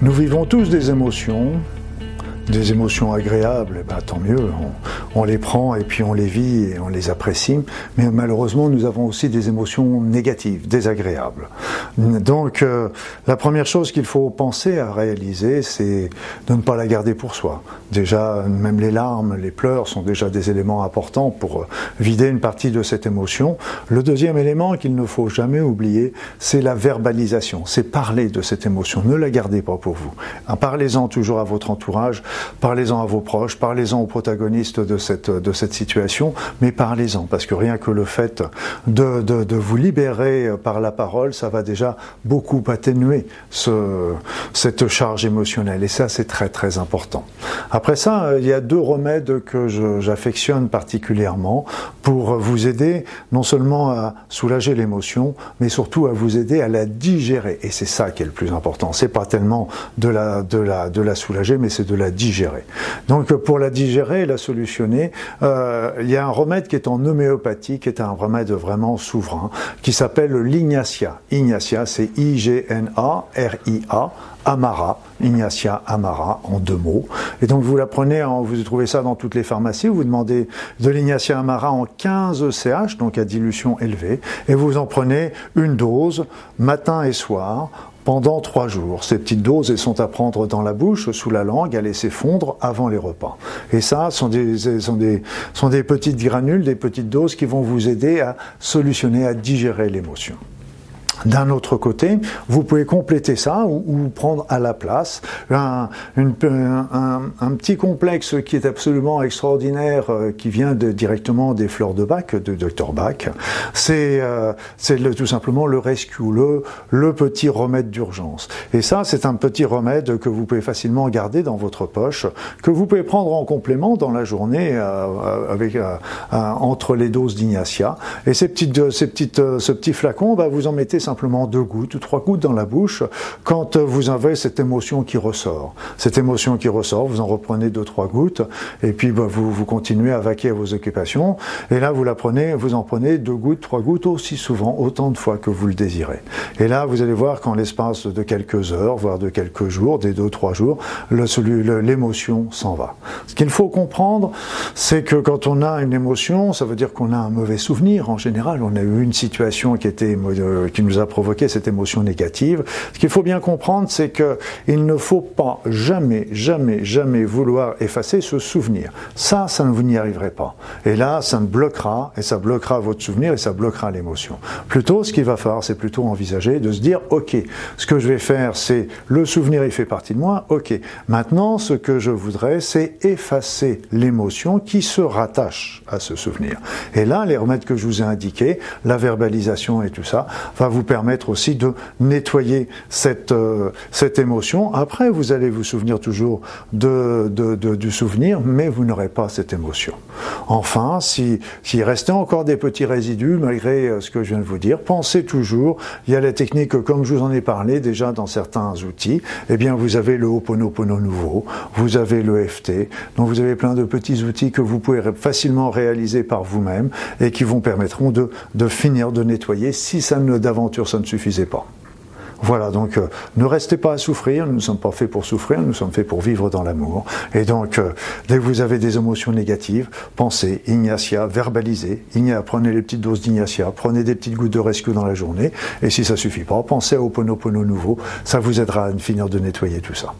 Nous vivons tous des émotions, des émotions agréables, eh ben, tant mieux, on, les prend et puis on les vit et on les apprécie, mais malheureusement nous avons aussi des émotions négatives, désagréables. Donc euh, la première chose qu'il faut penser à réaliser, c'est de ne pas la garder pour soi. Déjà, même les larmes, les pleurs sont déjà des éléments importants pour vider une partie de cette émotion. Le deuxième élément qu'il ne faut jamais oublier, c'est la verbalisation, c'est parler de cette émotion, ne la gardez pas pour vous. Parlez-en toujours à votre entourage, Parlez-en à vos proches, parlez-en aux protagonistes de cette, de cette situation, mais parlez-en, parce que rien que le fait de, de, vous libérer par la parole, ça va déjà beaucoup atténuer ce, cette charge émotionnelle. Et ça, c'est très très important. Après ça, il y a deux remèdes que j'affectionne particulièrement pour vous aider non seulement à soulager l'émotion, mais surtout à vous aider à la digérer. Et c'est ça qui est le plus important. C'est pas tellement de la, de la, de la soulager, mais c'est de la digérer donc pour la digérer et la solutionner, euh, il y a un remède qui est en homéopathie, qui est un remède vraiment souverain, qui s'appelle l'ignacia. Ignacia, c'est I-G-N-A-R-I-A. Amara, Ignacia Amara, en deux mots. Et donc vous la prenez, vous trouvez ça dans toutes les pharmacies, vous demandez de l'Ignacia Amara en 15 CH, donc à dilution élevée, et vous en prenez une dose matin et soir pendant trois jours. Ces petites doses, sont à prendre dans la bouche, sous la langue, à laisser fondre avant les repas. Et ça, sont des, sont des, sont des petites granules, des petites doses qui vont vous aider à solutionner, à digérer l'émotion. D'un autre côté, vous pouvez compléter ça ou, prendre à la place un, un, petit complexe qui est absolument extraordinaire, euh, qui vient de, directement des fleurs de Bach, de Dr Bach. C'est euh, tout simplement le rescue, le, le petit remède d'urgence. Et ça, c'est un petit remède que vous pouvez facilement garder dans votre poche, que vous pouvez prendre en complément dans la journée euh, avec entre les doses d'Ignacia. Et ces petites, ces petites, ce petit flacon, bah, vous en mettez simplement deux gouttes ou trois gouttes dans la bouche quand vous avez cette émotion qui ressort. Cette émotion qui ressort, vous en reprenez deux, trois gouttes et puis bah, vous, vous continuez à vaquer à vos occupations. Et là, vous la prenez, vous en prenez deux gouttes, trois gouttes aussi souvent, autant de fois que vous le désirez. Et là, vous allez voir qu'en l'espace de quelques heures, voire de quelques jours, des deux, trois jours, l'émotion s'en va. Ce qu'il faut comprendre, c'est que quand on a une émotion, ça veut dire qu'on a un mauvais souvenir en général. On a eu une situation qui était euh, qui nous a provoqué cette émotion négative. Ce qu'il faut bien comprendre, c'est que il ne faut pas jamais, jamais, jamais vouloir effacer ce souvenir. Ça, ça ne vous n'y arriverez pas. Et là, ça me bloquera, et ça bloquera votre souvenir, et ça bloquera l'émotion. Plutôt, ce qu'il va falloir, c'est plutôt envisager de se dire, ok, ce que je vais faire, c'est le souvenir, il fait partie de moi, ok. Maintenant, ce que je voudrais, c'est effacer l'émotion qui se rattache à ce souvenir. Et là, les remèdes que je vous ai indiqués, la verbalisation et tout ça, va vous permettre aussi de nettoyer cette, euh, cette émotion. Après, vous allez vous souvenir toujours de, de, du souvenir, mais vous n'aurez pas cette émotion. Enfin, s'il si, restait encore des petits résidus, malgré euh, ce que je viens de vous dire, pensez toujours, il y a la technique, comme je vous en ai parlé déjà dans certains outils, eh bien, vous avez le Ho'oponopono nouveau, vous avez le FT, donc vous avez plein de petits outils que vous pouvez facilement réaliser par vous-même et qui vous permettront de, de finir de nettoyer si ça ne d'aventure ça ne suffisait pas. Voilà, donc euh, ne restez pas à souffrir, nous ne sommes pas faits pour souffrir, nous sommes faits pour vivre dans l'amour. Et donc, euh, dès que vous avez des émotions négatives, pensez Ignacia, verbalisez, Ignacia, prenez les petites doses d'Ignacia, prenez des petites gouttes de rescue dans la journée, et si ça suffit pas, pensez à Oponopono nouveau, ça vous aidera à finir de nettoyer tout ça.